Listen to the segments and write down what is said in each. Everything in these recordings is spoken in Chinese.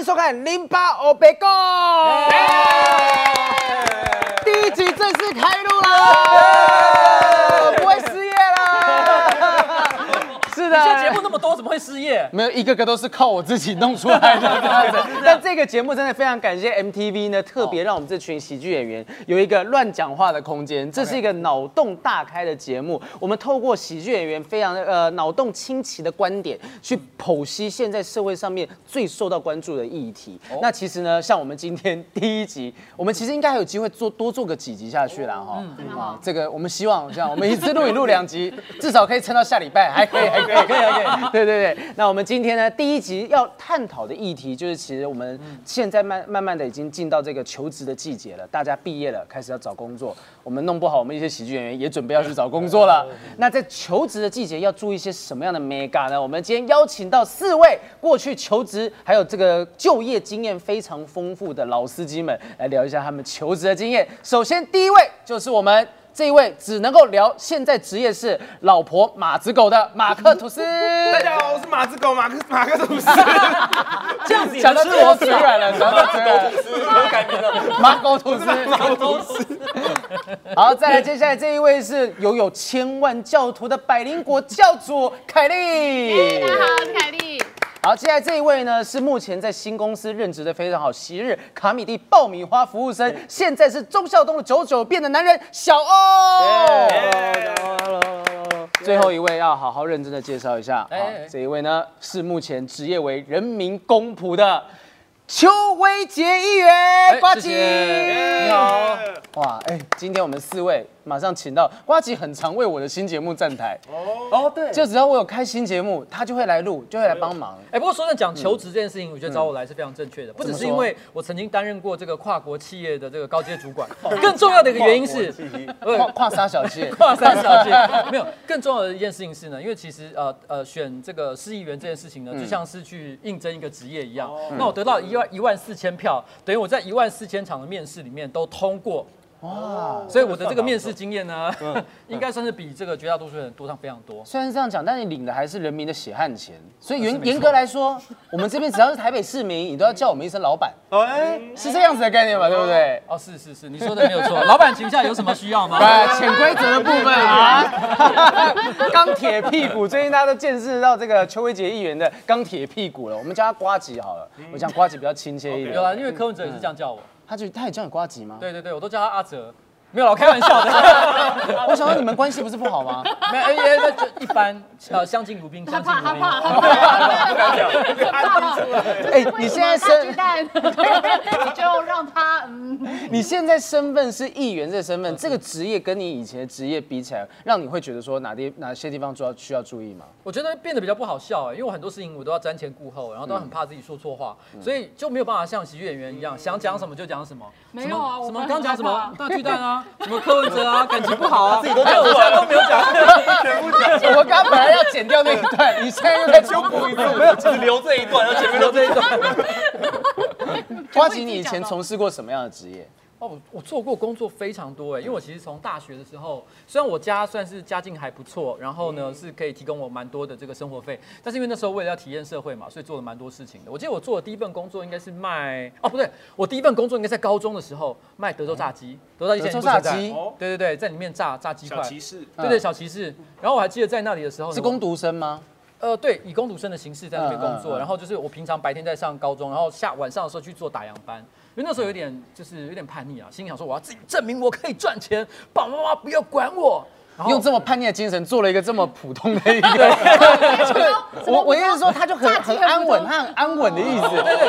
迎收看《零八欧贝共》，第一集正式开录啦，不会失业啦。是的，现在节目那么多，怎么会失业？没有一个个都是靠我自己弄出来的 这样子。但这个节目真的非常感谢 MTV 呢，特别让我们这群喜剧演员有一个乱讲话的空间。这是一个脑洞大开的节目，我们透过喜剧演员非常呃脑洞清奇的观点，去剖析现在社会上面最受到关注的议题。那其实呢，像我们今天第一集，我们其实应该还有机会做多做个几集下去啦哈。啊，这个我们希望这样，我们一次录影录两集，至少可以撑到下礼拜，还可以，还可以，可以，可以。对对对，那我们今天呢，第一集要探讨的议题就是，其实我们现在慢慢慢的已经进到这个求职的季节了，大家毕业了，开始要找工作。我们弄不好，我们一些喜剧演员也准备要去找工作了。那在求职的季节要注意一些什么样的 mega 呢？我们今天邀请到四位过去求职还有这个就业经验非常丰富的老司机们，来聊一下他们求职的经验。首先第一位就是我们。这一位只能够聊现在职业是老婆马子狗的马克吐司。大家好，我是马子狗马克马克吐司。这样子也讲到能自我嘴软了，讲到这个吐司我改名了，马狗吐司。马克吐司。好，再来，接下来这一位是拥有千万教徒的百灵国教主凯莉。大家好，我是凯莉。好，接下来这一位呢是目前在新公司任职的非常好，昔日卡米蒂爆米花服务生，现在是忠孝东的九九变的男人小欧。最后一位要好好认真的介绍一下，好这一位呢是目前职业为人民公仆的邱威杰议员，瓜吉。谢谢你好。哇，哎，今天我们四位马上请到瓜吉，很常为我的新节目站台，哦，对，就只要我有开新节目，他就会来录，就会来帮忙。哎，不过说真的，讲求职这件事情，我觉得找我来是非常正确的，不只是因为我曾经担任过这个跨国企业的这个高阶主管，更重要的一个原因是跨跨沙小姐，跨沙小姐。没有，更重要的一件事情是呢，因为其实呃呃选这个市议员这件事情呢，就像是去应征一个职业一样。那我得到一万一万四千票，等于我在一万四千场的面试里面都通过。哇！所以我的这个面试经验呢，应该算是比这个绝大多数人多上非常多。虽然是这样讲，但你领的还是人民的血汗钱，所以严严格来说，我们这边只要是台北市民，你都要叫我们一声老板，哎，是这样子的概念吧？对不对？哦，是是是，你说的没有错。老板请下有什么需要吗？对，潜规则的部分啊，钢铁屁股，最近大家都见识到这个邱威杰议员的钢铁屁股了，我们叫他瓜吉好了，我讲瓜吉比较亲切一点有。啊，因为柯文哲也是这样叫我。他就他也叫你瓜吉吗？对对对，我都叫他阿哲。没有啦，我开玩笑的。我想说你们关系不是不好吗？没有，哎哎，那就一般，呃，相敬如宾，他相敬怕，如他宾。怕，他怕，不敢讲，哎，你现在身巨蛋，你就让他嗯，你现在身份是议员这个身份，这个职业跟你以前的职业比起来，让你会觉得说哪地哪些地方需要需要注意吗？我觉得变得比较不好笑哎，因为我很多事情我都要瞻前顾后，然后都很怕自己说错话，所以就没有办法像喜剧演员一样，想讲什么就讲什么。没有啊我们刚讲什么大巨蛋啊，什么柯文哲啊，感情不好啊，自己都没有，我现在都没有讲。全部讲，我刚刚本来要剪掉那一段，你现在又在修补一段。没有，只留这一段，然后前面留这一段。花姐，你以前从事过什么样的职业？哦，我我做过工作非常多哎，因为我其实从大学的时候，虽然我家算是家境还不错，然后呢是可以提供我蛮多的这个生活费，但是因为那时候为了要体验社会嘛，所以做了蛮多事情的。我记得我做的第一份工作应该是卖哦不对，我第一份工作应该在高中的时候卖德州炸鸡，德州炸鸡对对对，在里面炸炸鸡块，小骑士，对对小骑士。然后我还记得在那里的时候是工读生吗？呃，对，以工读生的形式在那边工作，然后就是我平常白天在上高中，然后下晚上的时候去做打烊班，因为那时候有点就是有点叛逆啊，心里想说我要自己证明我可以赚钱，爸爸妈妈不要管我。用这么叛逆的精神做了一个这么普通的一个，我我意思是说，他就很很安稳，他很安稳的意思。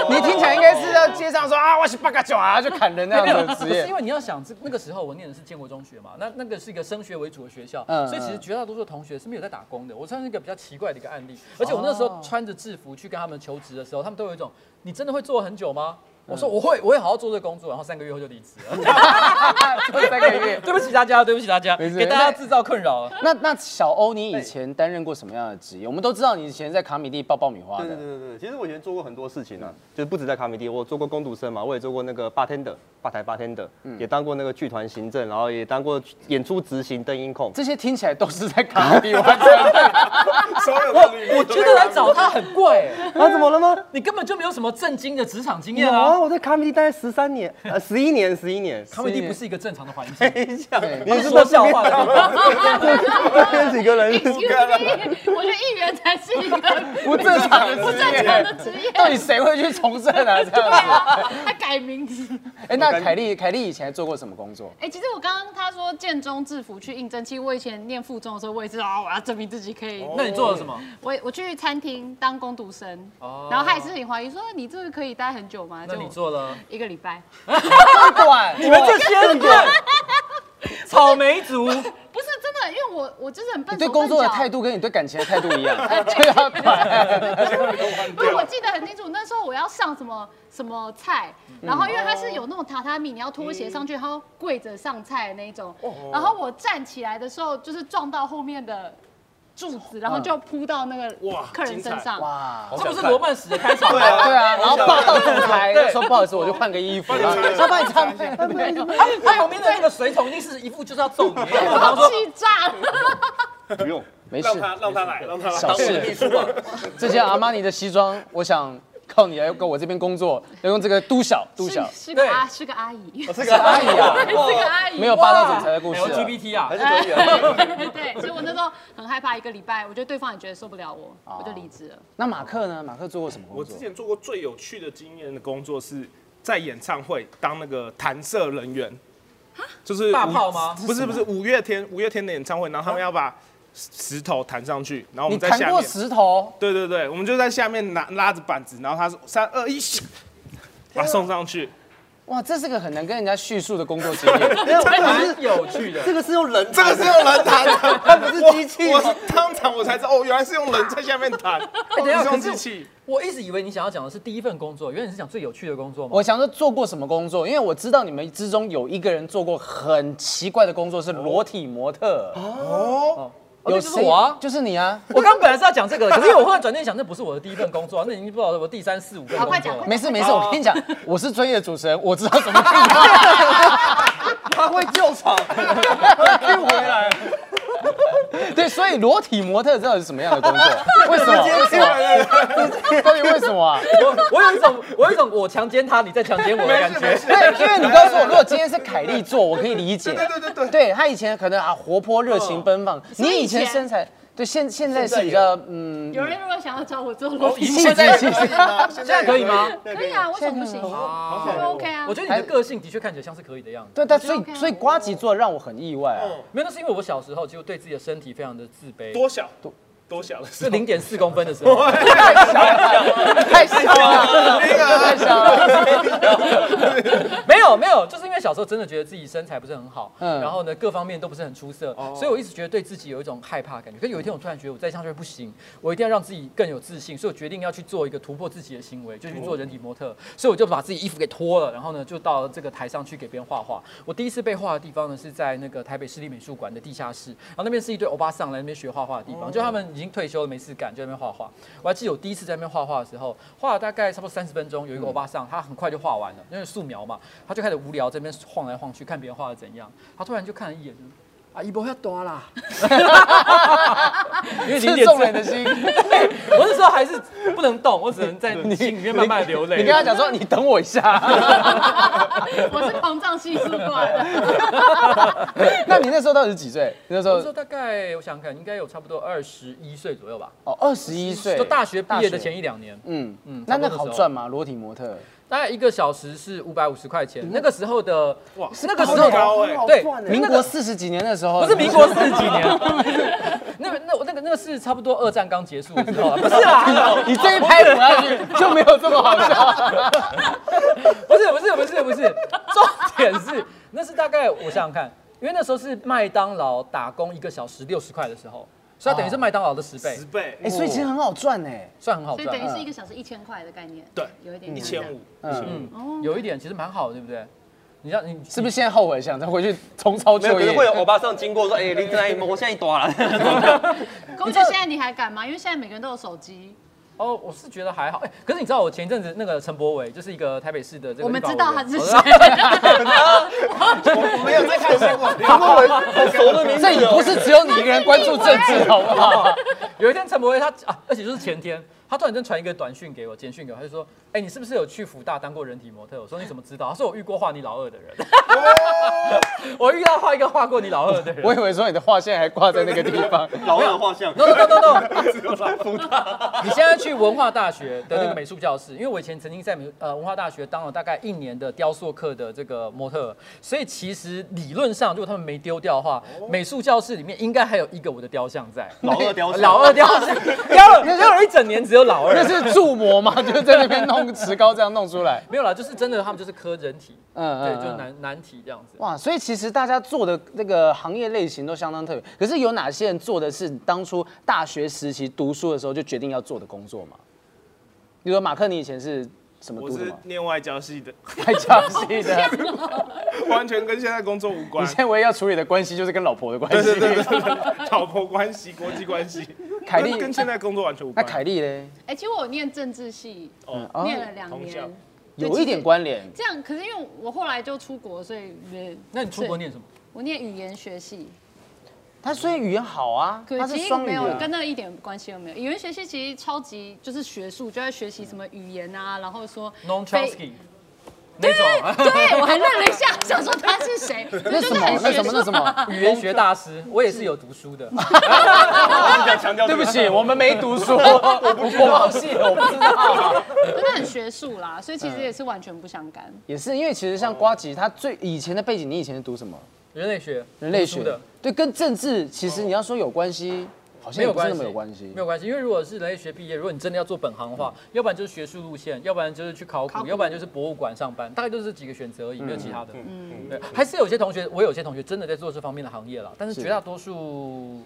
你听起来应该是要街上说啊，我是八嘎九啊，就砍人那样子的职业不是因。为你要想，这那个时候我念的是建国中学嘛，那那个是一个升学为主的学校，嗯所以其实绝大多数同学是没有在打工的。我算是一个比较奇怪的一个案例，而且我那时候穿着制服去跟他们求职的时候，他们都有一种，你真的会做很久吗？我说我会，我会好好做这个工作，然后三个月后就离职了。三个月。对不起大家，对不起大家，给大家制造困扰了。那那小欧，你以前担任过什么样的职业？我们都知道你以前在卡米蒂爆爆米花的对的，对对对，其实我以前做过很多事情啊，就是不止在卡米蒂，我做过工读生嘛，我也做过那个 bartender，吧台 bartender，也当过那个剧团行政，然后也当过演出执行灯音控。这些听起来都是在卡米蒂完成的。所有我我觉得来找他很怪、欸，啊，怎么了吗？你根本就没有什么正经的职场经有验啊啊，？我在卡米蒂待十三年，呃，十一年，十一年。他们一定不是一个正常的环境，你是说笑话的地方。这边几个人我觉得议员才是一个不正常的职不正常业，的职业。到底谁会去从政啊？这样子。啊，他改名字。哎，那凯莉，凯莉以前做过什么工作？哎、其实我刚刚他说建中制服去应征，其实我以前念附中的时候，我也知道啊，我要证明自己可以。那你做了什么？我我去餐厅当工读生，哦然后他也是很怀疑说你这个可以待很久吗？就你做了？一个礼拜，不 管你们这些人，草莓族，不是真的，因为我我就是很笨你对工作的态度。跟你对感情的态度一样，就要管。不是，我记得很清楚，那时候我要上什么什么菜，然后因为它是有那种榻榻米，你要拖鞋上去，然后跪着上菜的那一种。然后我站起来的时候，就是撞到后面的柱子，然后就扑到那个哇客人身上。哇，这不是罗曼史的开场吗？对啊，然后霸道总裁说不好意思，我就换个衣服，然后要帮你擦背。他他旁边的那个随从一定是一副就是要揍你 气炸！不用，没事，让他让他来，让他来。小事。这件阿玛尼的西装，我想靠你来跟我这边工作，要用这个都小都小，是是个阿是个阿姨，是个阿姨啊，是个阿姨，没有霸道总裁的故事了。LGBT 啊。还，是可以啊。对，所以我那时候很害怕，一个礼拜，我觉得对方也觉得受不了我，我就离职了。那马克呢？马克做过什么工作？我之前做过最有趣的经验的工作是在演唱会当那个弹射人员，就是大炮吗？不是不是，五月天五月天的演唱会，然后他们要把石头弹上去，然后我你们在下面。弹过石头？对对对，我们就在下面拿拉着板子，然后他说三二一，把它送上去。哇，这是个很难跟人家叙述的工作经验。蛮有趣的。这个是用人，这个是用人弹的，它不是机器我我是当场我才知道，哦，原来是用人在下面弹，哎不是用机器。我一直以为你想要讲的是第一份工作，原来你是讲最有趣的工作吗？我想说做过什么工作，因为我知道你们之中有一个人做过很奇怪的工作，是裸体模特。哦，哦那就是我啊就是你啊。我刚本来是要讲这个的，可是因为我忽然转念想，那不是我的第一份工作啊，那已经不知道我第三四五份工作了。没事没事，我跟你讲，我是专业的主持人，我知道怎么定。他会救场，救回来。对，所以裸体模特知道是什么样的工作？为什么？为什么？到底为什么啊？我 我有一种我有一种我强奸他，你在强奸我的感觉。对，因为你告诉我，如果今天是凯莉做，我可以理解。对对对对对他以前可能啊活泼、热情、奔放，你以前身材，对现现在是比较嗯，有人如果想要找我做裸体，现在现在现在可以吗？可以啊，为什么不行？我觉得 OK 啊我。觉得你的个性的确看起来像是可以的样子。对，但所以所以瓜吉做让我很意外啊。没有，那是因为我小时候就对自己的身体非常的自卑。多小多多小的是候，零点四公分的时候，太小了，太小了。没有没有，就是因为小时候真的觉得自己身材不是很好，嗯然后呢各方面都不是很出色，所以我一直觉得对自己有一种害怕感觉。可是有一天我突然觉得我再上去不行，我一定要让自己更有自信，所以我决定要去做一个突破自己的行为，就去做人体模特。所以我就把自己衣服给脱了，然后呢就到这个台上去给别人画画。我第一次被画的地方呢是在那个台北市立美术馆的地下室，然后那边是一对欧巴桑来那边学画画的地方，就他们已经退休了没事干，就在那边画画。我还记得我第一次在那边画画的时候，画了大概差不多三十分钟，有一个欧巴桑，他很快就画完了，因为素描嘛，他就开始无聊在那边晃来晃去，看别人画的怎样。他突然就看了一眼，啊，一波要多啦，因为零刺点四中人的心。我那时候还是不能动，我只能在心里面慢慢流泪。你跟他讲说，你等我一下。我是膨胀系数过来的。那你那时候到底是几岁？那时候那时候大概我想想看，应该有差不多二十一岁左右吧，哦，二十一岁，就大学毕业的前一两年。嗯嗯嗯，那那好赚吗？裸体模特？大概一个小时是五百五十块钱，那个时候的哇那个时候高哎对，民国四十几年的时候，不是民国四十几年，那个那我那个那个是差不多二战刚结束的时候啊，不是啦，你这一拍补下去就没有这么好笑。不是不是不是不是，重点是那是大概我想想看，因为那时候是麦当劳打工一个小时六十块的时候，所以它等于是麦当劳的十倍十，倍哎，，所以其实很好赚哎。算很好赚所以等。于是一个小时一千块的概念。对有一点一千五，嗯，嗯，有一点其实蛮好的，对不对？你让你是不是现在后悔想再回去重操没有，旧业？可是会有欧巴上经过说，哎，林志颖，我现在一多了。公爵现在你还敢吗？因为现在每个人都有手机。哦，我是觉得还好。哎，可是你知道我前一阵子那个陈柏伟，就是一个台北市的这个我们知道他是谁。我没有在看新闻，陈柏伟很熟的名字哦。这也不是只有你一个人关注政治，好不好？有一天陈柏伟他啊，而且就是前天，他突然间传一个短讯给我，简讯给我，他就说：“哎、你是不是有去福大当过人体模特？”我说：“你怎么知道？”他说：“我遇过画你老二的人。”我遇到画一个画过你老二的人。我以为说你的画现在还挂在那个地方。老二的画像，no no no no no，你现在去文化大学的那个美术教室，因为我以前曾经在美呃文化大学当了大概一年的雕塑课的这个模特，所以其实理论上，如果他们没丢掉的话，美术教室里面应该还有一个我的雕像在。老二雕像，老二雕像，雕了雕了一整年，只有老二。那是铸模吗？就是在那边弄石膏这样弄出来。没有啦，就是真的，他们就是刻人体，对，嗯嗯嗯就是难难题这样子。哇，所以其实大家做的那个行业类型都相当特别。可是有哪些人做的是当初大学时期读书的时候就决定要做的工作吗？比如说马克，你以前是什么我读的吗？是念外交系的，外交系的。完全跟现在工作无关你。现在唯一要处理的关系就是跟老婆的关系。对对对对，老婆关系、国际关系，凯丽跟跟现在工作完全无那关。凯丽呢，哎，其实我念政治系，哦，哦念了两年。有一点。关联。这样，可是因为我后来就出国，所以也那你出国？念什么？我念语言学系，他虽然语言好啊，他是可是其实没有双语啊。跟那个一点关系都没有。语言学系其实超级就是学术，就在学习什么语言啊，然后说 Non 非那种对我还愣了一下，想说他是谁，那什么？那什么？那什么？语言学大师，我也是有读书的。在强调对不起，我们没读书，我不国贸系的，我不知道。真的很学术啦，所以其实也是完全不相干。也是因为其实像瓜吉，他最以前的背景，你以前是读什么？人类学，人类学的。对，跟政治其实你要说有关系，好像也不是那么有关系没。有关系，因为如果是人类学毕业，如果你真的要做本行的话，要不然就是学术路线，要不然就是去考古，考古要不然就是博物馆上班，大概就是这几个选择而已，没有其他的。嗯，对，还是有些同学，我有些同学真的在做这方面的行业了，但是是绝大多数，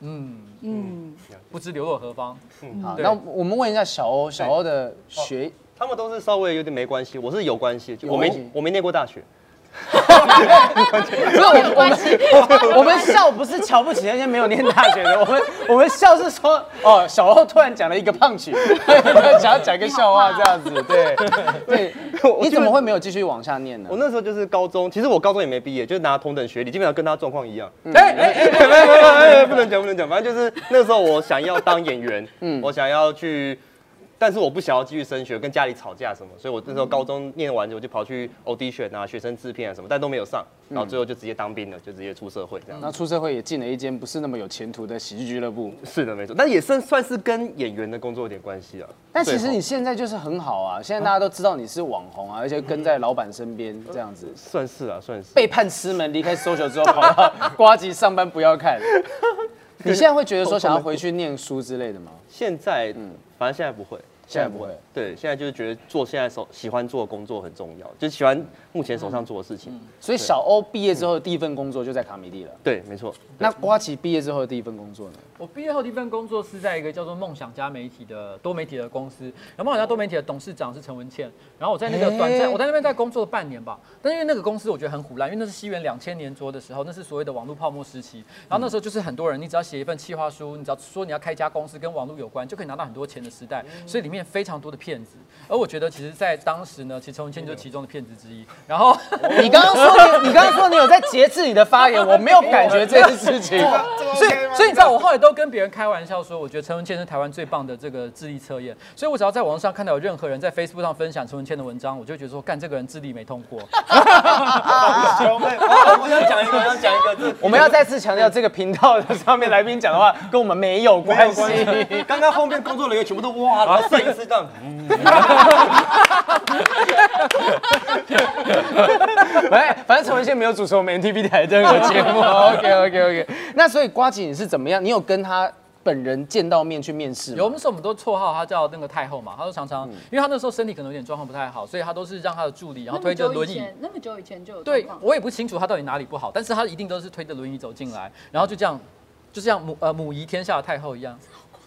嗯，嗯，不知流落何方。好，对那我们问一下小欧，小欧的学他们都是稍微有点没关系，我是有关系，我没有关系我没念过大学，不是我我们我们笑不是瞧不起那些没有念大学的，我们我们笑是说哦，小欧突然讲了一个胖曲，想要讲一个笑话这样子，对对，你怎么会没有继续往下念呢我？那时候就是高中，其实我高中也没毕业，就是拿同等学历，基本上跟他状况一样。哎哎 哎，不能讲不能讲，反正就是那时候我想要当演员，嗯，我想要去，但是我不想要继续升学，跟家里吵架什么，所以我那时候高中念完我就跑去 audition 啊，学生制片啊什么，但都没有上，然后最后就直接当兵了，就直接出社会这样。那出社会也进了一间不是那么有前途的喜剧俱乐部，是的，没错，但也算算是跟演员的工作有点关系啊。但其实你现在就是很好啊，现在大家都知道你是网红啊，而且跟在老板身边这样子。算是啊，算是。背叛师门，离开 social 之后跑到瓜吉上班，不要看。你现在会觉得说想要回去念书之类的吗？现在，嗯，反正现在不会，现在不会。对，现在就是觉得做现在手喜欢做的工作很重要，就是喜欢目前手上做的事情。所以小欧毕业之后的第一份工作就在卡米蒂了。对，没错。那瓜奇毕业之后的第一份工作呢？我毕业后第一份工作是在一个叫做梦想家媒体的多媒体的公司，然后梦想家多媒体的董事长是陈文倩，然后我在那个短暂，嘿我在那边在工作了半年吧，但因为那个公司我觉得很虎烂，因为那是西元两千年左右的时候，那是所谓的网络泡沫时期，然后那时候就是很多人，你只要写一份企划书，你只要说你要开一家公司跟网络有关，就可以拿到很多钱的时代，所以里面非常多的骗子，而我觉得其实在当时呢，其实陈文谦就是其中的骗子之一，然后。你刚刚说你，你刚刚说你有在节制你的发言，我没有感觉这件事情。所以，所以你知道，我后来都跟别人开玩笑说，我觉得陈文茜是台湾最棒的这个智力测验。所以我只要在网上看到有任何人在 Facebook 上分享陈文茜的文章，我就觉得说，干这个人智力没通过。我想讲一个，我想讲一个，这我们要再次强调，这个频道的上面来宾讲的话跟我们没有关系。刚刚后面工作人员全部都哇，然后摄影师这样，哎，反正陈文宪没有主持我们 NTV 台任何节目。OK OK OK。那所以瓜吉你是怎么样？你有跟他本人见到面去面试吗？有那时候我们都绰号他叫那个太后嘛，他都常常，因为他那时候身体可能有点状况不太好，所以他都是让他的助理，然后推着轮椅。那么久以前就有对我也不清楚他到底哪里不好，但是他一定都是推着轮椅走进来，然后就这样，就像母呃母仪天下的太后一样。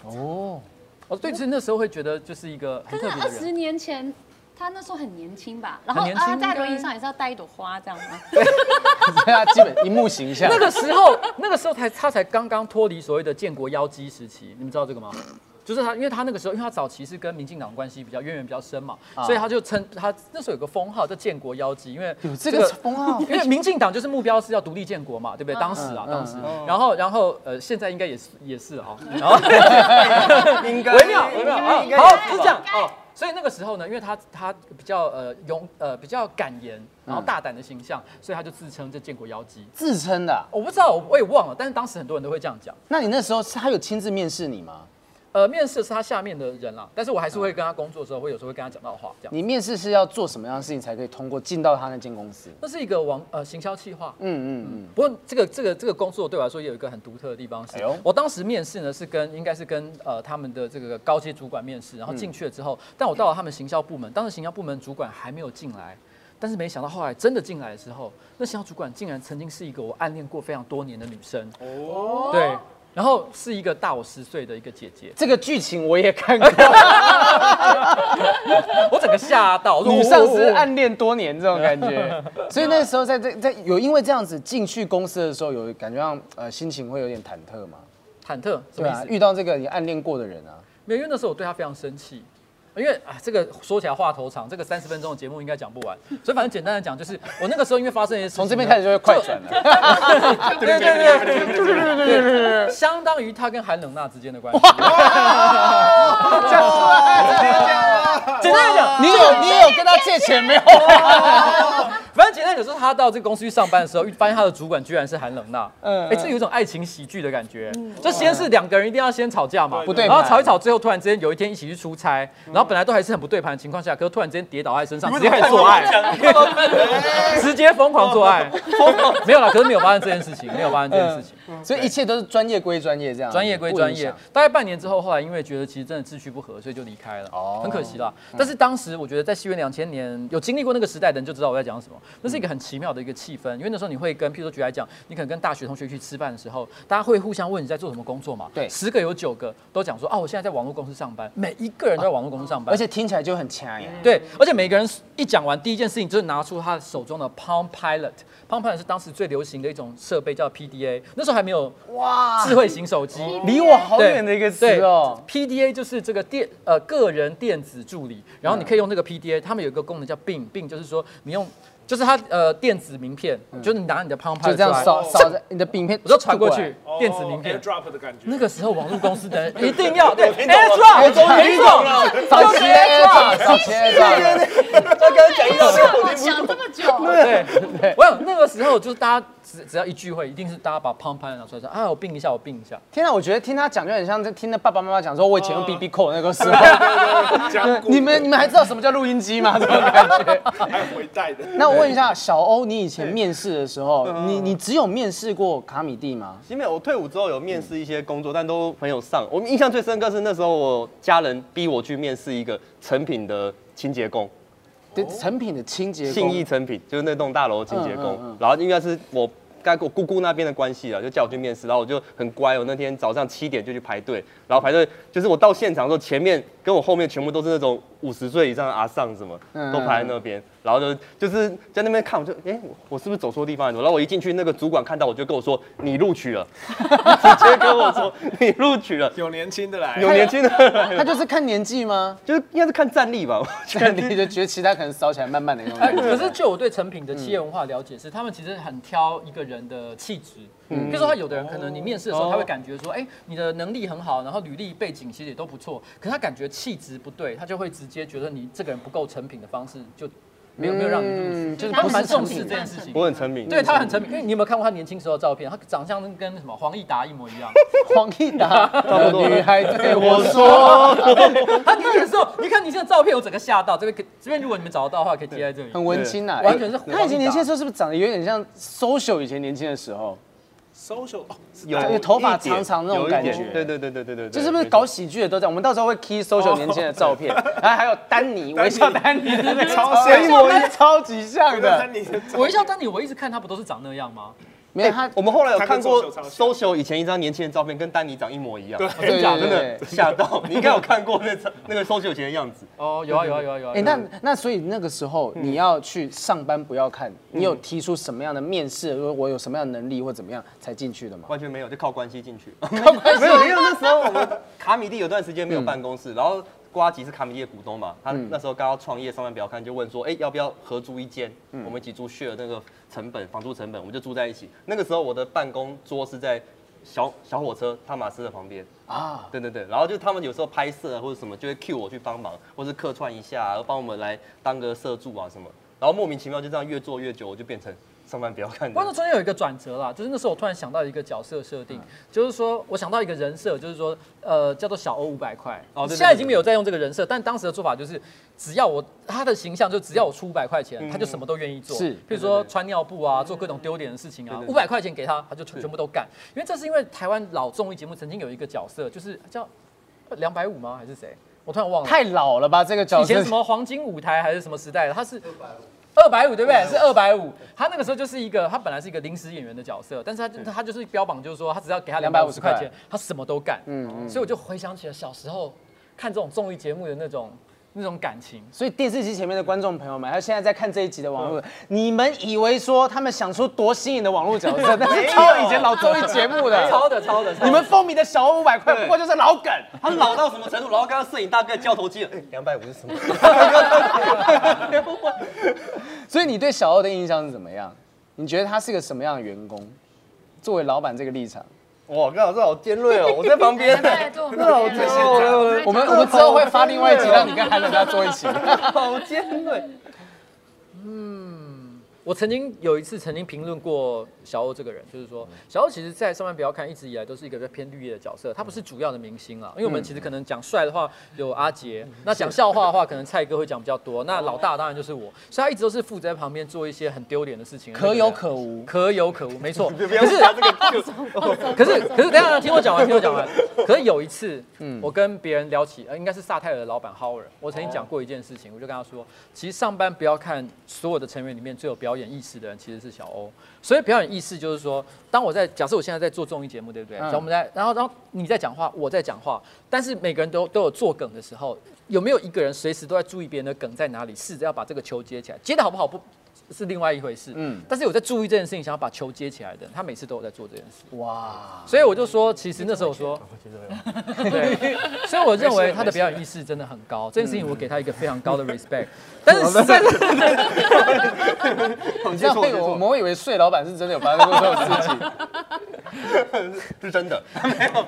哦，哦，对，其实那时候会觉得就是一个很特别的人。十年前，他那时候很年轻吧？然后啊，在应该轮椅上也是要带一朵花这样吗？所以他基本荧幕形象。那个时候，那个时候才他才刚刚脱离所谓的建国妖姬时期，你们知道这个吗？就是他，因为他那个时候，因为他早期是跟民进党关系比较渊源比较深嘛，所以他就称他那时候有个封号叫建国妖姬，因为有这个封号因为民进党就是目标是要独立建国嘛，对不对？当时啊，嗯当时嗯，然后然后呃，现在应该也是也是哈，然后应该微妙微妙啊好是这样哦。所以那个时候呢，因为他他比较呃勇呃比较敢言，然后大胆的形象，所以他就自称这建国妖姬。自称的啊。我不知道，我我也忘了，但是当时很多人都会这样讲。那你那时候是他有亲自面试你吗？呃，面试是他下面的人啦，但是我还是会跟他工作的时候，会有时候会跟他讲到话，这样。你面试是要做什么样的事情才可以通过进到他那间公司？那是一个网呃行销企划，嗯嗯嗯，不过这个这个这个工作对我来说也有一个很独特的地方是，哎我当时面试呢是跟应该是跟呃他们的这个高阶主管面试，然后进去了之后，但我到了他们行销部门，当时行销部门主管还没有进来，但是没想到后来真的进来的时候，那行销主管竟然曾经是一个我暗恋过非常多年的女生，哦，对，然后是一个大我十岁的一个姐姐，这个剧情我也看过，我整个吓到，女上司暗恋多年这种感觉。所以那个时候在这在有因为这样子进去公司的时候，有感觉上呃心情会有点忐忑嘛？忐忑，什对啊，么意思？遇到这个你暗恋过的人啊，没有，因为那时候我对他非常生气，因为啊这个说起来话头长这个三十分钟的节目应该讲不完。所以反正简单的讲就是我那个时候因为发生从这边开始就会快转了。对对对就是相当于他跟韩冷娜之间的关系简单来讲，你有你也有跟他借钱没有？反正简单讲，就是他到这个公司去上班的时候，发现他的主管居然是韩冷娜。嗯嗯，哎，这有一种爱情喜剧的感觉。就先是两个人一定要先吵架嘛，不对盘然后吵一吵，最后突然之间有一天一起去出差，然后本来都还是很不对盘的情况下，可是突然之间跌倒在身上，直接开始做爱，直接疯狂做爱。没有啦，可是没有发生这件事情，没有发生这件事情。所以一切都是专业归专业这样，专业归专业。大概半年之后，后来因为觉得其实真的志趣不合，所以就离开了。哦很可惜啦。但是当时我觉得在西元两千年有经历过那个时代的人就知道我在讲什么。那是一个很奇妙的一个气氛，因为那时候你会跟，譬如说举例来讲，你可能跟大学同学去吃饭的时候，大家会互相问你在做什么工作嘛？对十个有九个都讲说，哦，我现在在网络公司上班，每一个人都在网络公司上班，而且听起来就很强呀。对，而且每个人一讲完，第一件事情就是拿出他手中的 Palm Pilot。Palm Pilot 是当时最流行的一种设备，叫 PDA。那时候还没有哇，智慧型手机，离我好远的一个词哦。PDA 就是这个电呃个人电子助理，然后你可以用这个 PDA，他们有一个功能叫并并就是说你用就是它呃电子名片，就是你拿你的 Palm Pilot 就这样扫扫在你的名片，我就传过去电子名片。drop 的感觉。那个时候网络公司的人一定要对听懂了 AirDrop，我终于听懂了，早期 AirDrop，早期 AirDrop，他刚刚讲这么久，对，我想那个时候就是大家只只要一聚会，一定是大家把 Palm Pilot 拿出来说啊，我并一下，我并一下。天啊，我觉得听他讲就很像在听他爸爸妈妈讲说，我以前用 BB 扣那个时候。对你们你们还知道什么叫录音机吗？这种感觉。还有回带的。那我问一下小欧，你以前面试的时候，你你只有面试过卡米蒂吗？因为我退伍之后有面试一些工作，但都没有上。我印象最深刻是那时候我家人逼我去面试一个成品的清洁工，对，成品的清洁工信义成品就是那栋大楼的清洁工。嗯嗯嗯然后应该是我该我姑姑那边的关系了，就叫我去面试，然后我就很乖，我那天早上七点就去排队，然后排队就是我到现场的时候，前面跟我后面全部都是那种五十岁以上的阿丧什么，嗯都排在那边，然后就就是在那边看，我就哎、我我是不是走错地方了？然后我一进去，那个主管看到我就跟我说你录取了，直接跟我说你录取了，有年轻的来，有年轻的来他就是看年纪吗？就是应该是看战力吧，我觉得你就觉得其他可能烧起来慢慢的那种。可是就我对成品的企业文化了解是，他们其实很挑一个人的气质。比如说，他有的人可能你面试的时候，他会感觉说，哎，你的能力很好，然后履历背景其实也都不错，可是他感觉气质不对，他就会直接觉得你这个人不够成品的方式，就没有没有让你入职，嗯就是他们蛮不是重视这件事情。我很成名，对他很成品，因为你有没有看过他年轻时候的照片？他长相跟什么黄义达一模一样。黄义达，有女孩对我说，他年轻的时候，你看你现在照片，我整个吓到。这边可这边如果你们找得到的话，可以贴在这里。很文青啊，完全是哎他以前年轻的时候是不是长得有点像 social 以前年轻的时候？Social 哦，有就头发长长那种感觉对对对对对对，这是不是搞喜剧的都这样？我们到时候会 key social 年轻的照片，然后还有丹尼微笑丹尼，超像像，超级像的。你的我一笑丹尼，我一直看他不都是长那样吗？没有他我们后来有看过他跟 Social 超像 social 以前一张年轻人照片，跟丹尼长一模一样，对真假的真的吓到。你应该有看过那张 那个 social 以前的样子。哦，有啊有啊有啊有啊。哎、那那所以那个时候你要去上班不要看，你有提出什么样的面试，说我有什么样的能力或怎么样才进去的吗？完全没有，就靠关系进去。靠关系，没有，因为那时候我们卡米蒂有段时间没有办公室，然后瓜吉是卡米蒂的股东嘛，他那时候刚要创业，上班不要看，就问说，哎，要不要合租一间？我们一起租 share 那个成本，房租成本，我们就住在一起。那个时候我的办公桌是在小小火车汤马斯的旁边。啊，对对对，然后就他们有时候拍摄啊或者什么，就会 cue 我去帮忙，或是客串一下，帮我们来当个摄助啊什么。然后莫名其妙就这样越做越久，我就变成上班不要看的不过那中间有一个转折啦，就是那时候我突然想到一个角色设定，就是说我想到一个人设，就是说呃叫做小欧五百块。哦现在已经没有在用这个人设，但当时的做法就是，只要我他的形象就只要我出五百块钱，他就什么都愿意做。是譬如说穿尿布啊，做各种丢脸的事情啊五百块钱给他，他就全全部都干。因为这是因为台湾老综艺节目曾经有一个角色，就是叫两百五吗？还是谁？我突然忘了。太老了吧这个角色以前什？么黄金舞台还是什么时代的，他是二百五对不对？是二百五。他那个时候就是一个，他本来是一个临时演员的角色，但是他就他就是标榜就是说，他只要给他两百五十块钱，他什么都干。嗯嗯所以我就回想起了小时候看这种综艺节目的那种那种感情。所以电视机前面的观众朋友们，还有现在在看这一集的网络，你们以为说他们想出多新颖的网络角色，但是抄以前老综艺节目的。抄的抄的，你们风靡的小欧五百块，不过就是老梗。他老到什么程度？然后刚刚摄影大哥交头接耳，两百五是什么？所以你对小欧的印象是怎么样？你觉得他是个什么样的员工？作为老板这个立场，哇，刚好这好尖锐哦，我在旁边，对，坐 我们好尖锐，我们我们之后会发另外一集，让你跟韩冷家坐一起。好尖锐。我曾经有一次曾经评论过小欧这个人，就是说小欧其实，在上班不要看一直以来都是一个比较偏绿叶的角色，他不是主要的明星啊。因为我们其实可能讲帅的话有阿杰，那讲笑话的话可能蔡哥会讲比较多，那老大当然就是我，所以他一直都是负责在旁边做一些很丢脸的事情，可有可无。可有可无，没错。不要加这个就，可是可是，等下听我讲完，听我讲完。可是有一次，我跟别人聊起，呃，应该是萨泰尔的老板 Howard，我曾经讲过一件事情，我就跟他说，其实上班不要看所有的成员里面最有表演意识的人，其实是小欧。所以表演意识就是说，当我在假设我现在在做综艺节目，对不对？嗯然后我们在，然后然后你在讲话，我在讲话，但是每个人都都有做梗的时候，有没有一个人随时都在注意别人的梗在哪里，试着要把这个球接起来，接的好不好不？是另外一回事，嗯嗯，但是有在注意这件事情，想要把球接起来的，他每次都有在做这件事。哇，所以我就说，其实那时候我说，对，所以我认为他的表演意识真的很高，这件事情我给他一个非常高的 respect。但是实在是，你这样会我们会以为睡老板是真的有发生过这种事情。是真的没有。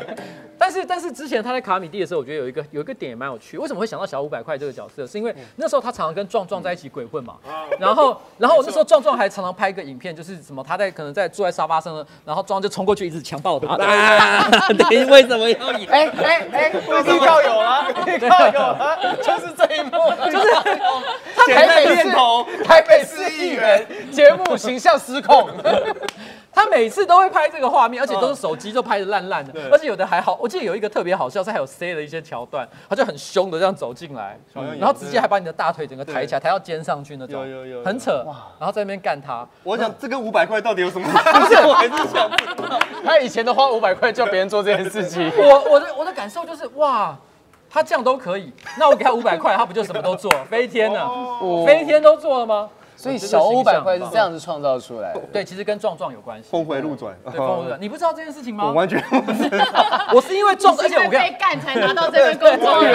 但是但是之前他在卡米蒂的时候，我觉得有一个有一个点也蛮有趣。为什么会想到小五百块这个角色？是因为那时候他常常跟壮壮在一起鬼混嘛。然后然后那时候壮壮还常常拍一个影片，就是什么他在可能在坐在沙发上，然后壮就冲过去一直强暴他。啊，你为什么要演？哎哎哎，预告有了，预告有了，就是这一幕，就是台北市台北市议员节目形象失控。他每次都会拍这个画面，而且都是手机就拍的烂烂的，而且有的还好，我记得有一个特别好笑，是还有塞的一些桥段，他就很凶的这样走进来，然后直接还把你的大腿整个抬起来，抬到肩上去那种，有有有有。很扯，然后在那边干他，我想这跟五百块到底有什么关系？我还是想知道。他以前都花五百块叫别人做这件事情。我我的我的感受就是哇。他这样都可以，那我给他五百块，他不就什么都做？飞天呢？飞天都做了吗？所以小欧板块是这样子创造出来的。对，其实跟壮壮有关系。峰回路转，对，峰回路转你不知道这件事情吗？我完全不知道，我是因为壮，而且我因为跟被干才拿到这份工作的。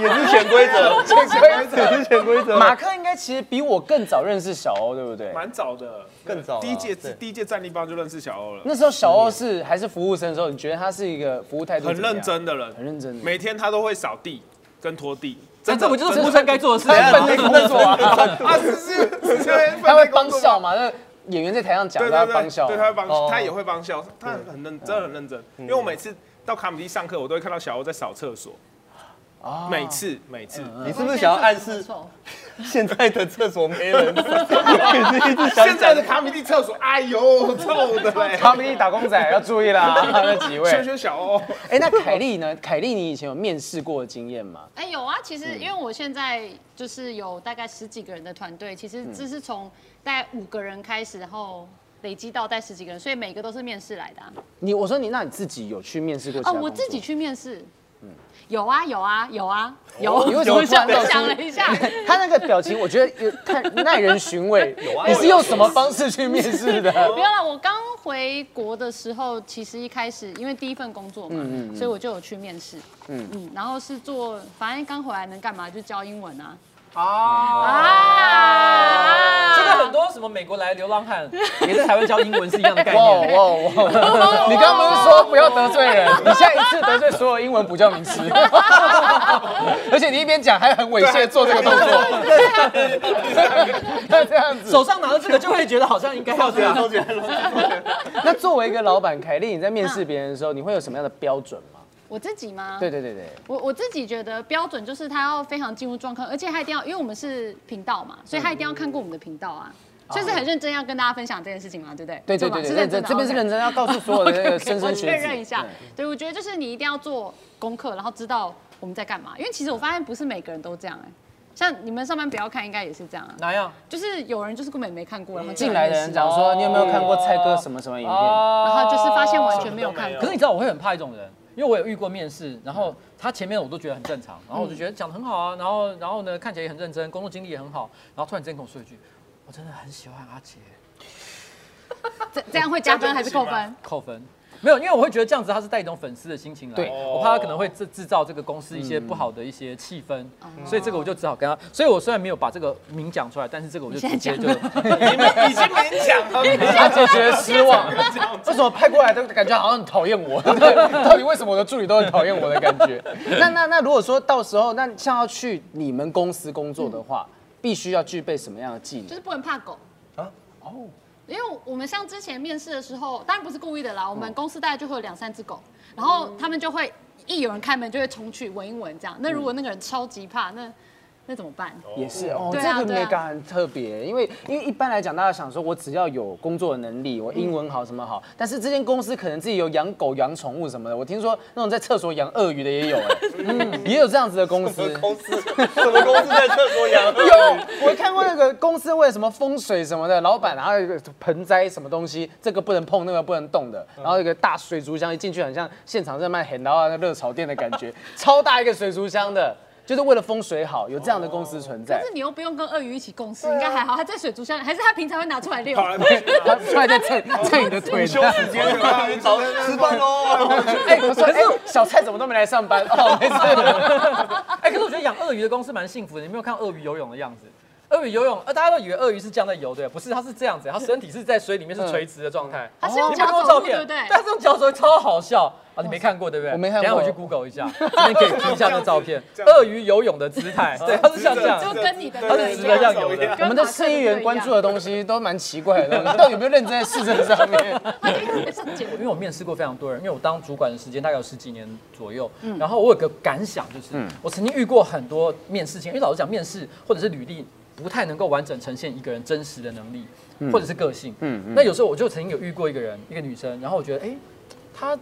也是潜规则，潜规则也是潜规则。马克应该其实比我更早认识小欧，对不对？蛮早的，更早啊第一届对第一届战力帮就认识小欧了，那时候小欧是还是服务生的时候，你觉得他是一个服务态度很认，真的人，很认真的。每天他都会扫地跟拖地。这这不就是真的服务生该做的事情他吗？本内工作啊，啊？是是是，他会帮笑嘛？那演员在台上讲，他帮笑。对，他会帮哦，他也会帮笑，他很认，真的很认真。因为我每次到卡米蒂上课，我都会看到小欧在扫厕所，哦每次每次。你是不是想要暗示错 现在的厕所没人？现在的卡米蒂厕所，哎呦，臭的嘞！卡米蒂打工仔要注意啦，那几位。羞羞小欧，哎，那凯莉呢？凯莉，你以前有面试过的经验吗？哎，有啊，其实因为我现在就是有大概十几个人的团队，其实这是从大概五个人开始，然后累积到带十几个人，所以每个都是面试来的、啊。你我说你那你自己有去面试过哦，我自己去面试。有啊有啊有啊有，你为什么突然露出想了一下，他那个表情，我觉得有太耐人寻味。有啊你是用什么方式去面试的？没有了。我刚回国的时候，其实一开始因为第一份工作嘛，所以我就有去面试。嗯嗯，然后是做，反正刚回来能干嘛就教英文啊。啊这个很多什么美国来的流浪汉 也在台湾教英文是一样的概哇念。哇哇！你刚刚不是说不要得罪人？你现在一次得罪所有英文补教名词，而且你一边讲还很猥亵做这个动作，那这样子。手上拿着这个就会觉得好像应该要这样。那作为一个老板，凯莉，你在面试别人的时候，你会有什么样的标准吗？我自己吗？对对对对，我我自己觉得标准就是他要非常进入状况，而且他一定要，因为我们是频道嘛，所以他一定要看过我们的频道啊，所以是很认真要跟大家分享这件事情嘛，对不对？对对对对，认真，是认真的。这边是认真，要告诉所有的那个莘莘 我学确认一下，对，我觉得就是你一定要做功课，然后知道我们在干嘛。因为其实我发现不是每个人都这样哎、像你们上班不要看，应该也是这样啊。哪样？就是有人就是根本没看过，然后进来的人讲说，你有没有看过蔡哥什么什么影片？哦然后就是发现完全没有看过可是。你知道我会很怕一种人，因为我有遇过面试，然后他前面我都觉得很正常，然后我就觉得讲的很好啊，然后然后呢看起来也很认真，工作经历也很好，然后突然之间跟我说一句，我真的很喜欢阿杰，这这样会加分还是扣分？扣分。没有，因为我会觉得这样子他是带一种粉丝的心情来，对我怕他可能会制制造这个公司一些不好的一些气氛，所以这个我就只好跟他，所以我虽然没有把这个名讲出来，但是这个我就直接就你们已经没讲了，他就觉得失望，为什么派过来都感觉好像很讨厌我？对到底为什么我的助理都很讨厌我的感觉？那那那如果说到时候，那像要去你们公司工作的话，必须要具备什么样的技能？就是不能怕狗啊。哦。因为我们像之前面试的时候，当然不是故意的啦，我们公司大概就会有两三只狗，然后他们就会一有人开门就会冲去闻一闻这样。那如果那个人超级怕，那那怎么办？也是哦，这个美感很特别，因为因为一般来讲，大家想说我只要有工作的能力，我英文好什么好，但是这间公司可能自己有养狗、养宠物什么的。我听说那种在厕所养鳄鱼的也有，哎，嗯，也有这样子的公司。公司什么公司在厕所养？有，我看过那个公司为了什么风水什么的，老板然后有一个盆栽什么东西，这个不能碰，那个不能动的，然后一个大水族箱一进去，很像现场在卖很然后那热炒店的感觉，超大一个水族箱的，就是为了风水好，有这样的公司存在但。是你又不用跟鳄鱼一起共事，应该还好。他在水族箱，还是他平常会拿出来遛？好了，他 出来在蹭蹭你的腿，休时间早吃饭喽。哎，我说，哎，小蔡怎么都没来上班？哦，没事。哎，可是我觉得养鳄鱼的公司蛮幸福的，你没有看鳄鱼游泳的样子。鳄鱼游泳，呃，大家都以为鳄鱼是这样在游，对不是，它是这样子，它身体是在水里面是垂直的状态。它看脚走路，过照片，对不对？但是用脚走，超好笑。啊！你没看过对不对？我没看过。等下回去 Google 一下，这边可以听一下那照片，鳄鱼游泳的姿态，对，它是像这样，就跟你的它是直的像游的。我们的市议员关注的东西都蛮奇怪的，到底有没有认真在市政上面？因为我面试过非常多人，因为我当主管的时间大概有十几年左右，然后我有个感想就是，我曾经遇过很多面试经验，因为老实讲，面试或者是履历不太能够完整呈现一个人真实的能力或者是个性。嗯那有时候我就曾经有遇过一个人，一个女生，然后我觉得，哎，她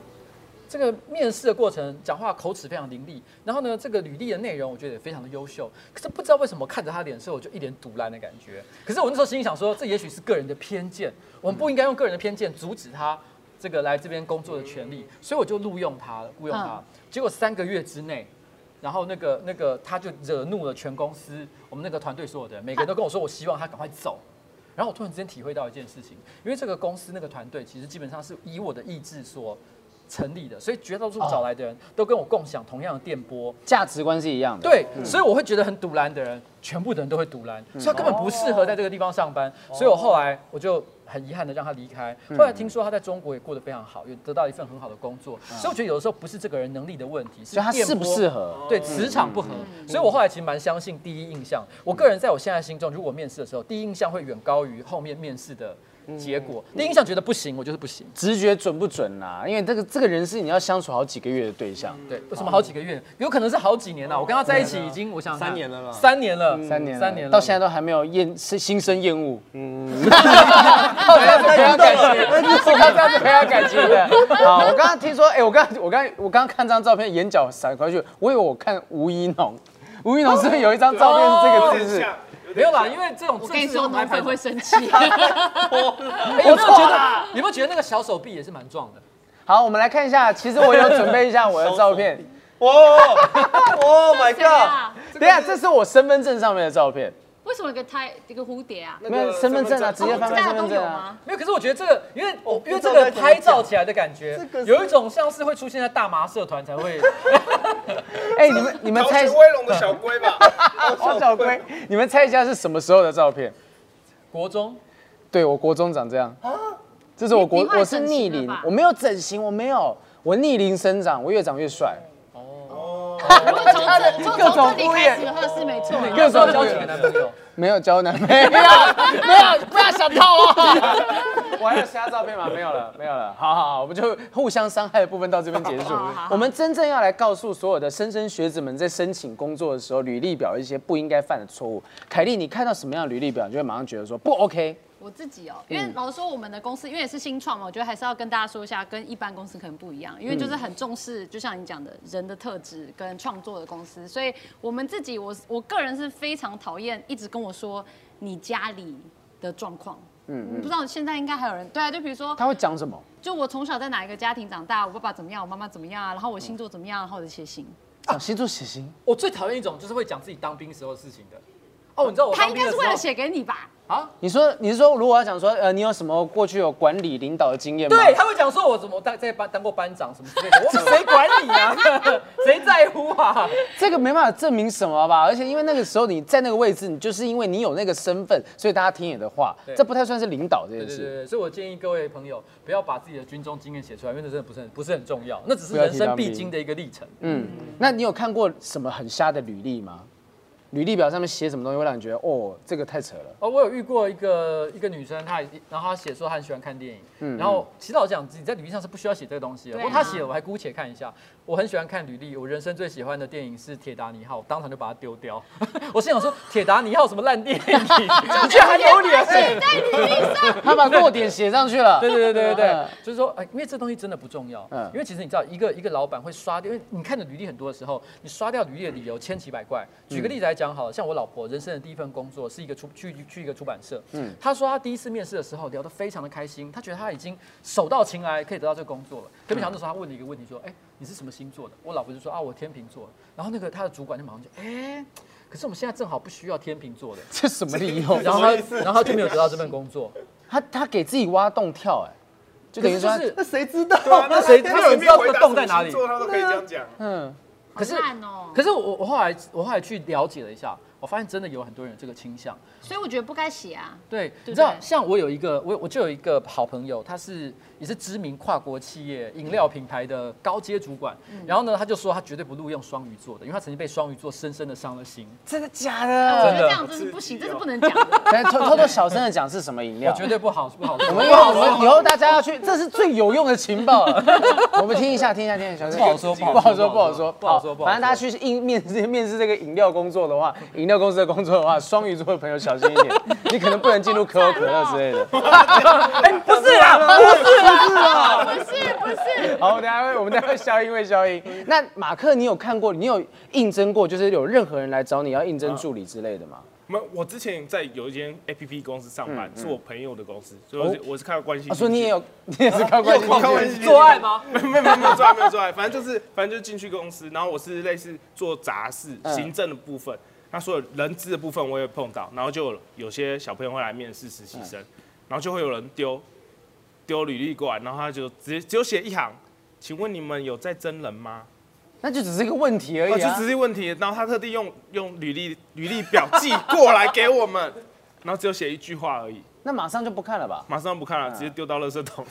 这个面试的过程讲话口齿非常伶俐，然后呢，这个履历的内容我觉得也非常的优秀，可是不知道为什么看着她脸色我就一脸堵烂的感觉。可是我那时候心里想说，这也许是个人的偏见，我们不应该用个人的偏见阻止她这个来这边工作的权利，所以我就录用她了，雇佣她。结果三个月之内。然后那个那个他就惹怒了全公司，我们那个团队所有的人，每个人都跟我说，我希望他赶快走。然后我突然之间体会到一件事情，因为这个公司那个团队其实基本上是以我的意志所成立的，所以绝大多数找来的人都跟我共享同样的电波。价值观是一样的。对，所以我会觉得很堵拦的人，全部的人都会独蓝，所以他根本不适合在这个地方上班。所以我后来我就很遗憾的让他离开。后来听说他在中国也过得非常好，也得到一份很好的工作。所以我觉得有的时候不是这个人能力的问题，是他适不适合？对磁场不合，所以我后来其实蛮相信第一印象。我个人在我现在心中，如果面试的时候，第一印象会远高于后面面试的结果。第一印象觉得不行，我就是不行。直觉准不准啊？因为这个这个人是你要相处好几个月的对象，对，为什么好几个月？有可能是好几年了。我跟他在一起已经，我想三年了嘛三年了，三年了三年了，到现在都还没有厌是心生厌恶。嗯，靠这样子培养感情，是靠这样子培养感情的。好，我刚刚听说，哎，我刚我刚我刚刚看张照片，眼角闪过去，我以为我看吴一农，吴一农是不是有一张照片是这个姿势？没有啦，因为这种我跟你说，正式用拍农粉会拍生气。哎 有没有觉得有没有觉得那个小手臂也是蛮壮的？好，我们来看一下，其实我有准备一下我的照片。哇，Oh my 谁 god！啊？等一下，这是我身份证上面的照片，为什么一个胎一个蝴蝶啊？没有身份证啊，直接翻大家都有翻身份证啊。吗？没有，可是我觉得这个，因为我因为这个拍照起来的感觉有一种像是会出现在大麻社团才会。哎，你们你们逃猜学，威龙的小龟吧？黄 小龟，你们猜一下是什么时候的照片？国中对我国中长这样。这是我国我是逆龄我没有整形，我没有，我逆龄生长，我越长越帅。如果从这从各种从这里敷衍开始的话是没错。各种 交几个男朋友？没有交男，没有，没有，不要想套啊！我还有其他照片吗？没有了，没有了。好好好，我们就互相伤害的部分到这边结束。我们真正要来告诉所有的莘莘学子们，在申请工作的时候，履历表一些不应该犯的错误。凯莉，你看到什么样的履历表，你就会马上觉得说不 OK？我自己哦，因为老实说，我们的公司因为也是新创嘛，我觉得还是要跟大家说一下，跟一般公司可能不一样，因为就是很重视，就像你讲的人的特质跟创作的公司，所以我们自己，我我个人是非常讨厌一直跟我说你家里的状况。嗯，我不知道现在应该还有人对啊，就比如说，他会讲什么？就我从小在哪一个家庭长大，我爸爸怎么样，我妈妈怎么样啊，然后我星座怎么样，然后我的血型，啊星座血型。我最讨厌一种就是会讲自己当兵时候的事情的。哦，你知道我他应该是为了写给你吧？啊？你说你是说，如果要讲说，呃，你有什么过去有管理领导的经验吗？对，他会讲说我怎么在在班当过班长什么之类的，我们 谁管你啊？谁在乎啊？这个没办法证明什么吧？而且因为那个时候你在那个位置，你就是因为你有那个身份，所以大家听你的话，这不太算是领导这件事。对对对对，所以我建议各位朋友不要把自己的军中经验写出来，因为那真的不是很不是很重要，那只是人生必经的一个历程。嗯，那你有看过什么很瞎的履历吗？履历表上面写什么东西会让你觉得，哦，这个太扯了？哦，我有遇过一个一个女生，她然后她写说她很喜欢看电影，然后其实老实讲，你在履历上是不需要写这个东西的。不过她写了，我还姑且看一下。我很喜欢看履历，我人生最喜欢的电影是《铁达尼号》，我当场就把它丢掉。我心想说，《铁达尼号》什么烂电影，你居然还有脸写？他把弱点写上去了。对对对对对就是说，哎，因为这东西真的不重要，嗯因为其实你知道，一个一个老板会刷掉，因为你看的履历很多的时候，你刷掉履历的理由千奇百怪。举个例子来讲好了，像我老婆人生的第一份工作是一个出去去一个出版社，嗯，她说她第一次面试的时候聊得非常的开心，她觉得她已经手到擒来，可以得到这个工作了。可没想到那时候她问了一个问题，说，哎，你是什么星座的？我老婆就说啊，我天秤座。然后那个他的主管就马上就，哎，可是我们现在正好不需要天秤座的，这什么理由？然后他然后他就没有得到这份工作。他他给自己挖洞跳，哎，就等于说那谁知道？啊，那谁 他他谁知道这个洞在哪里他都可以这样讲。嗯，可是哦。可是我我后来我后来去了解了一下，我发现真的有很多人有这个倾向。所以我觉得不该写啊。对，对你知道，像我有一个我我就有一个好朋友，他是也是知名跨国企业饮料品牌的高阶主管，嗯然后呢，他就说他绝对不录用双鱼座的，因为他曾经被双鱼座深深的伤了心。真的假我的？觉得这样真是不行，这是不能讲的。来偷偷偷小声的讲是什么饮料？我绝对不好不好说，我们以后我们以后大家要去，这是最有用的情报了。我们听一下，听一下，听一下，小声。不好说不好说，不好说，不好说不好说反正大家去应面试 面试这个饮料工作的话，饮料公司的工作的话，双鱼座的朋友小心一点，你可能不能进入可口可乐之类的。哎，不是啊，不是啊，不是不是，好，我们等下会我们等下会消音，会消音。那马克，你有看过，你有应征过，就是有任何人来找你要应征助理之类的吗？没有，我之前在有一间 A P P 公司上班，是我朋友的公司，所以我是哦我是看关系。啊，说你也有，你也是靠关系进去靠关系做爱吗？没有没有没有没有做爱没有做爱，反正就是反正就是进去公司，然后我是类似做杂事、嗯行政的部分，那所有人资的部分我也碰到，然后就有有些小朋友会来面试实习生，然后就会有人丢丢履历过来，然后他就直接只有写一行，请问你们有在真人吗？那就只是一个问题而哦，已啊就只。是问题，然后他特地用用履历履历表寄过来给我们，然后只有写一句话而已，那马上就不看了吧？马上不看了，直接丢到垃圾桶。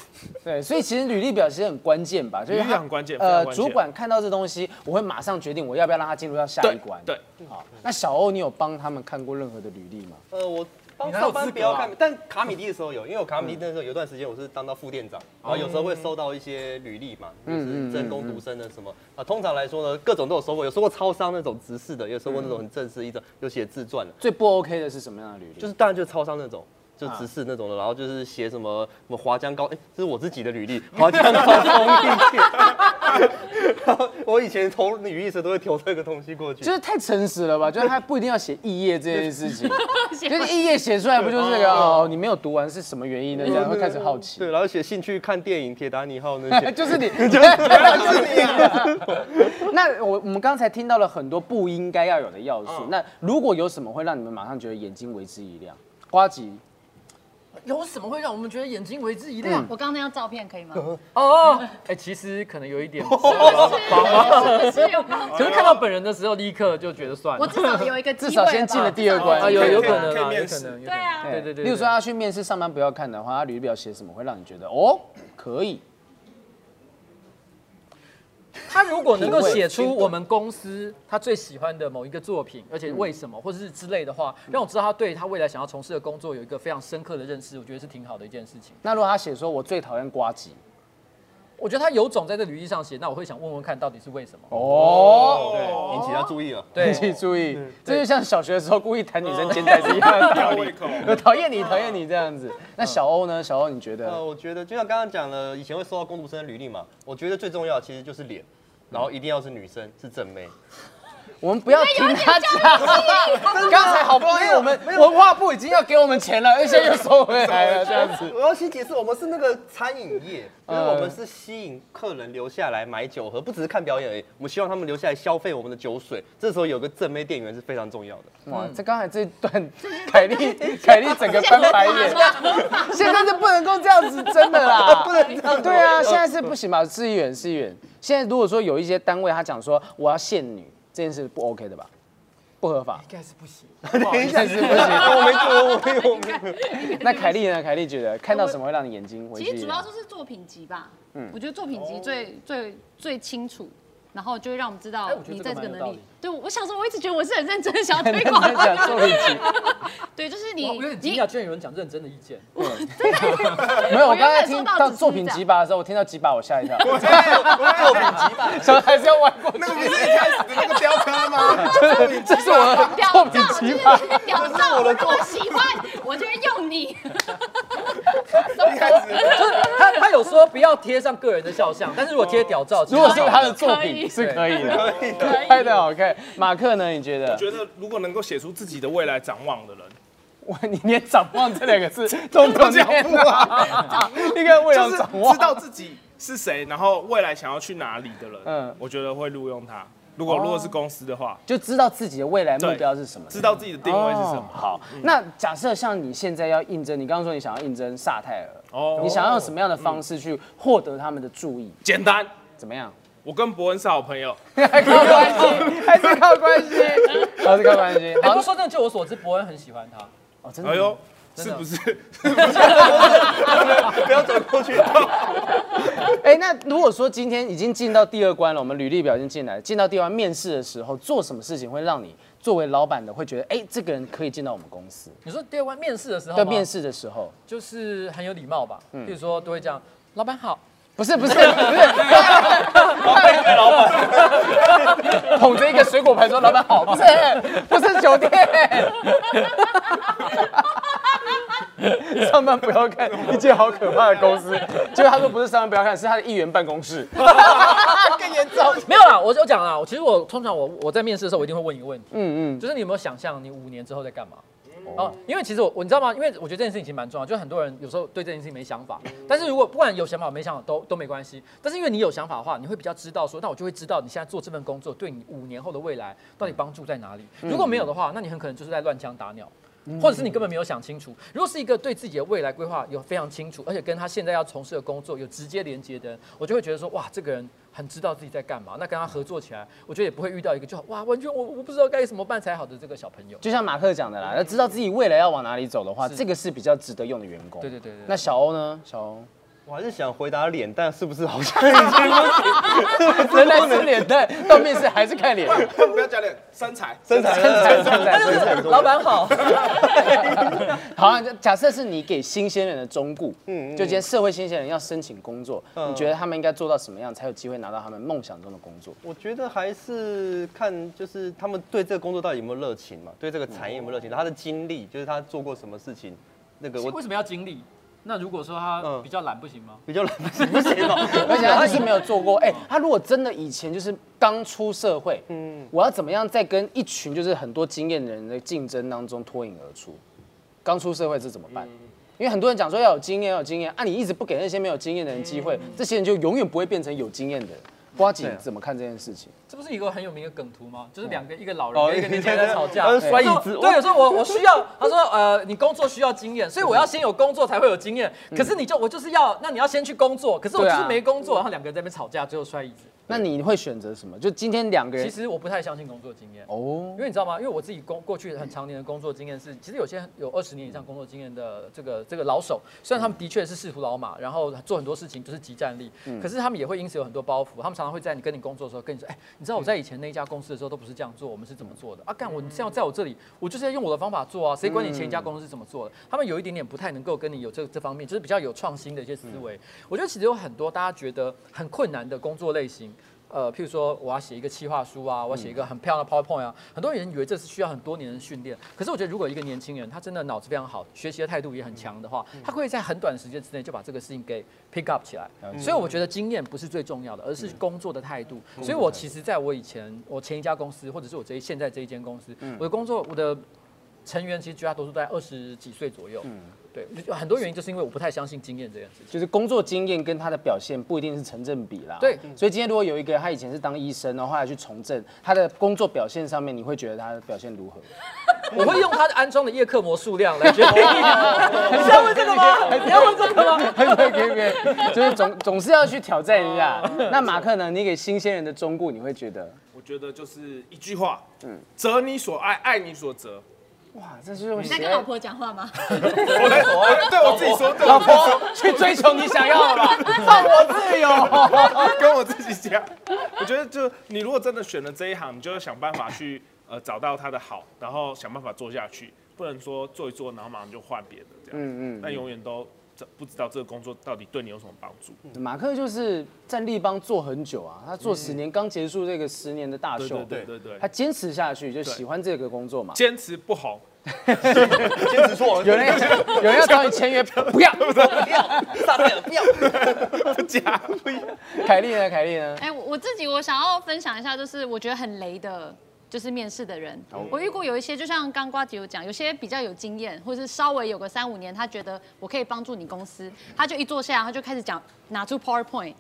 对，所以其实履历表其实很关键吧，就是履历很关键呃，主管看到这东西，我会马上决定我要不要让他进入到下一关。对，好，那小欧，你有帮他们看过任何的履历吗？呃，我帮上班不要看，但卡米蒂的时候有，因为我卡米蒂那时候有段时间我是当到副店长，然后有时候会收到一些履历嘛，就是真工读生的什么啊。通常来说呢，各种都有收过，有收过超商那种直视的，也有收过那种很正式一种有写自传的，最不 OK 的是什么样的履历？就是当然就是超商那种。就直视那种的，然后就是写什么什么华江高，哎、这是我自己的履历，华江高中毕业。然 后我以前投履历时都会投这个东西过去，就是太诚实了吧？就是他不一定要写肄业这件事情，就是肄业写出来不就是这个哦？你没有读完是什么原因呢？这样会开始好奇。对，然后写兴趣看电影《铁达尼号》那些。就是你，就是你。那我我们刚才听到了很多不应该要有的要素。那如果有什么会让你们马上觉得眼睛为之一亮？瓜吉，有什么会让我们觉得眼睛为之一亮？我刚刚那张照片可以吗？哦，哎，其实可能有一点，是是可是看到本人的时候，立刻就觉得算了。我至少有一个至少先进了第二关啊，有有可能啊，有可以面试可能。有可能对啊对对对。例如说他去面试上班不要看的话，他履历表写什么会让你觉得哦可以？他如果能够写出我们公司他最喜欢的某一个作品，而且为什么或者是之类的话，让我知道他对他未来想要从事的工作有一个非常深刻的认识，我觉得是挺好的一件事情。那如果他写说我最讨厌瓜吉，我觉得他有种在这履历上写，那我会想问问看到底是为什么。哦，对，引起他注意了。对引，起注意，这就像小学的时候故意弹女生肩带是一样的道理。讨厌你，讨厌你这样子。那小欧呢？小欧，你觉得呃，得？我觉得就像刚刚讲了，以前会收到工读生的履历嘛，我觉得最重要的其实就是脸，然后一定要是女生，是正妹。我们不要听他讲。刚才好不容易我们文化部已经要给我们钱了，而且又收回来了，这样子。我要先解释，我们是那个餐饮业，因为嗯我们是吸引客人留下来买酒喝，不只是看表演而已，我们希望他们留下来消费我们的酒水。这时候有个正妹店员是非常重要的。哇，这刚才这一段，凯莉，凯莉整个翻白眼。现在是不能够这样子，真的啦，不能这样。对啊，现在是不行吧？市议员，市议员。现在如果说有一些单位他讲说我要限女，这件事不 OK 的吧？不合法，应该是不行。应该是不行。我没做，我没有。那凯莉呢？凯莉觉得看到什么会让你眼睛其实主要就？是作品集吧。嗯，我觉得作品集最最最清楚，然后就会让我们知道你在这个能力。对，我想说，我一直觉得我是很认真的想要 推广在讲作品集，对，就是你我有点惊你讶，居然有人讲认真的意见。没有，我刚才听到到作品几把的时候，我听到几把我吓一跳，作品集吧，想还是要玩过去。那个不是一开始的那个雕刻吗？这是我的作屌品集吧？屌照，如果喜欢，我就会用你。他他有说不要贴上个人的肖像，但是如果贴屌照，如果是他的的作品是可以的，可以的。拍的好看。马克呢？你觉得？觉得如果能够写出自己的未来展望的人，哇你连“展望”这两个字 都不念啊！一个为了就是展望知，道自己是谁，然后未来想要去哪里的人，嗯嗯，我觉得会录用他。如果哦如果是公司的话，就知道自己的未来目标是什么，知道自己的定位是什么。哦好，那假设像你现在要应征，你刚刚说你想要应征萨泰尔，哦你想要用什么样的方式去获得他们的注意？简单，怎么样？我跟伯恩是好朋友，还靠关系，还是靠关系，还是靠关系。好过，说真的，就我所知，伯恩很喜欢他。哦，真的。哎呦，是不是？不要走过去。哎，那如果说今天已经进到第二关了，我们履历表已经进来了，进到第二关面试的时候，做什么事情会让你作为老板的会觉得，哎，这个人可以进到我们公司？你说第二关面试的时候吗，在面试的时候，就是很有礼貌吧？嗯比如说都会这样，老板好，不是不是不是，老板捧着一个水果盘说：“老板好。”不是不是酒店，上班不要看一间好可怕的公司。结果他说不是上班不要看，是他的议员办公室，更严重。没有啦，我就讲啦，其实我通常我我在面试的时候，我一定会问一个问题，嗯嗯，就是你有没有想象你五年之后在干嘛？哦，因为其实我我你知道吗？因为我觉得这件事情其实蛮重要，就很多人有时候对这件事情没想法，但是如果不管有想法没想法都都没关系，但是因为你有想法的话，你会比较知道说，那我就会知道你现在做这份工作对你五年后的未来到底帮助在哪里。如果没有的话，那你很可能就是在乱枪打鸟。或者是你根本没有想清楚。如果是一个对自己的未来规划有非常清楚，而且跟他现在要从事的工作有直接连接的人，我就会觉得说，哇，这个人很知道自己在干嘛。那跟他合作起来，我觉得也不会遇到一个就哇，完全我我不知道该怎么办才好的这个小朋友。就像马克讲的啦，那知道自己未来要往哪里走的话，这个是比较值得用的员工。对对对对。那小欧呢？小欧我还是想回答脸，蛋是不是好像 已经不行？原来是脸蛋，到面试还是看脸。不要讲脸，身材，身材，身材身材身材老板好，好啊，假设是你给新鲜人的忠顾，嗯嗯就今天社会新鲜人要申请工作，嗯你觉得他们应该做到什么样才有机会拿到他们梦想中的工作？我觉得还是看就是他们对这个工作到底有没有热情嘛，对这个产业有没有热情，他的经历就是他做过什么事情，那个我为什么要经历？那如果说他嗯比较懒不行吗？比较懒，不行不行哦。而且他就是没有做过。哎、他如果真的以前就是刚出社会，嗯，我要怎么样在跟一群就是很多经验的人的竞争当中脱颖而出？刚出社会是怎么办？因为很多人讲说要有经验，要有经验啊，你一直不给那些没有经验的人机会，这些人就永远不会变成有经验的人。瓜姐怎么看这件事情？这不是一个很有名的梗图吗？就是两个一个老哦人跟一个年轻人在吵架，呃摔椅子对，有时候我我需要，他说呃，你工作需要经验，所以我要先有工作才会有经验。可是你就我就是要，那你要先去工作，可是我就是没工作，然后两个人在那边吵架，最后摔椅子。那你会选择什么？就今天两个人其实我不太相信工作经验。哦因，为你知道吗？因为我自己工过去很常年的工作经验是，其实有些有二十年以上工作经验的这个这个老手，虽然他们的确是仕途老马，然后做很多事情就是集战力，可是他们也会因此有很多包袱。他们常常会在你跟你工作的时候跟你说，哎，你知道我在以前那一家公司的时候都不是这样做，我们是怎么做的啊？干我你现在在我这里，我就是要用我的方法做啊，谁管你前一家公司是怎么做的？他们有一点点不太能够跟你有这这方面，就是比较有创新的一些思维。我觉得其实有很多大家觉得很困难的工作类型。呃，譬如说我要写一个企划书啊，我要写一个很漂亮的 PowerPoint 啊，很多人以为这是需要很多年的训练。可是我觉得，如果一个年轻人他真的脑子非常好，学习的态度也很强的话，他会在很短的时间之内就把这个事情给 pick up 起来。所以我觉得经验不是最重要的，而是工作的态度。所以我其实在我以前我前一家公司，或者是我这现在这一间公司，我的工作我的成员其实绝大多数都在二十几岁左右。对，有很多原因就是因为我不太相信经验这件事情。就是工作经验跟他的表现不一定是成正比啦。对，所以今天如果有一个他以前是当医生，然后后来去从政，他的工作表现上面，你会觉得他的表现如何？我会用他安装的叶克膜数量来决定。你是要问这个吗？你要问这个吗？可以可以可以，就是总总是要去挑战一下。那马克呢？你给新鲜人的忠告，你会觉得我觉得就是一句话，嗯，择你所爱，爱你所择。哇，这是你在跟老婆讲话吗？我在我对我自己说，对老我自己说婆去追求你想要的。吧，放我自由。跟我自己讲，我觉得就你如果真的选了这一行，你就要想办法去呃找到他的好，然后想办法做下去，不能说做一做，然后马上就换别的这样，嗯嗯那永远都这不知道这个工作到底对你有什么帮助。马克就是在立邦做很久啊，他做十年，刚结束这个十年的大秀，对对对他坚持下去，就喜欢这个工作嘛。坚持不红，坚持错了，有人要有人要找你签约，不要。撒太阳不要。不 假不一样。凯莉呢？凯莉呢？哎，我我自己我想要分享一下，就是我觉得很雷的。就是面试的人，我遇过有一些，就像刚瓜姐有讲，有些比较有经验，或是稍微有个三五年，他觉得我可以帮助你公司，他就一坐下来，他就开始讲，拿出 PowerPoint，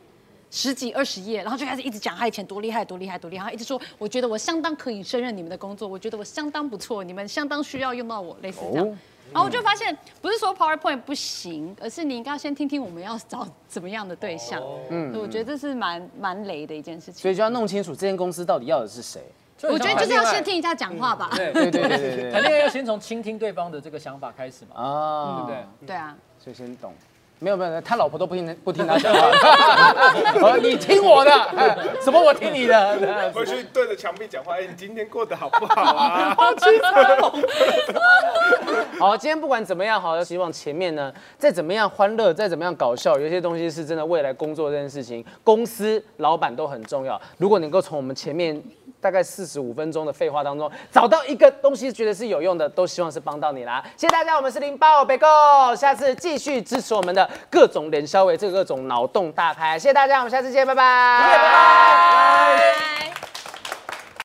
十几二十页，然后就开始一直讲他以前多厉害多厉害多厉害，一直说我觉得我相当可以胜任你们的工作，我觉得我相当不错，你们相当需要用到我，类似这样。哦然后我就发现，不是说 PowerPoint 不行，而是你应该要先听听我们要找怎么样的对象。嗯，我觉得这是蛮蛮雷的一件事情。所以就要弄清楚这间公司到底要的是谁。我觉得就是要先听一下讲话吧。对 对对对对对谈恋爱要先从倾听对方的这个想法开始嘛，啊，对不对？对啊，所以先懂。没有没有，他老婆都不听不听他讲话，你听我的，哎什么我听你的，回去对着墙壁讲话，哎，你今天过得好不好啊？好，今天不管怎么样，好，希望前面呢，再怎么样欢乐，再怎么样搞笑，有些东西是真的未来工作这件事情，公司老板都很重要。如果能够从我们前面大概四十五分钟的废话当中找到一个东西，觉得是有用的，都希望是帮到你啦。谢谢大家，我们是零八北 go，下次继续支持我们的各种连消维，这个各种脑洞大开。谢谢大家，我们下次见，拜拜，拜拜。拜。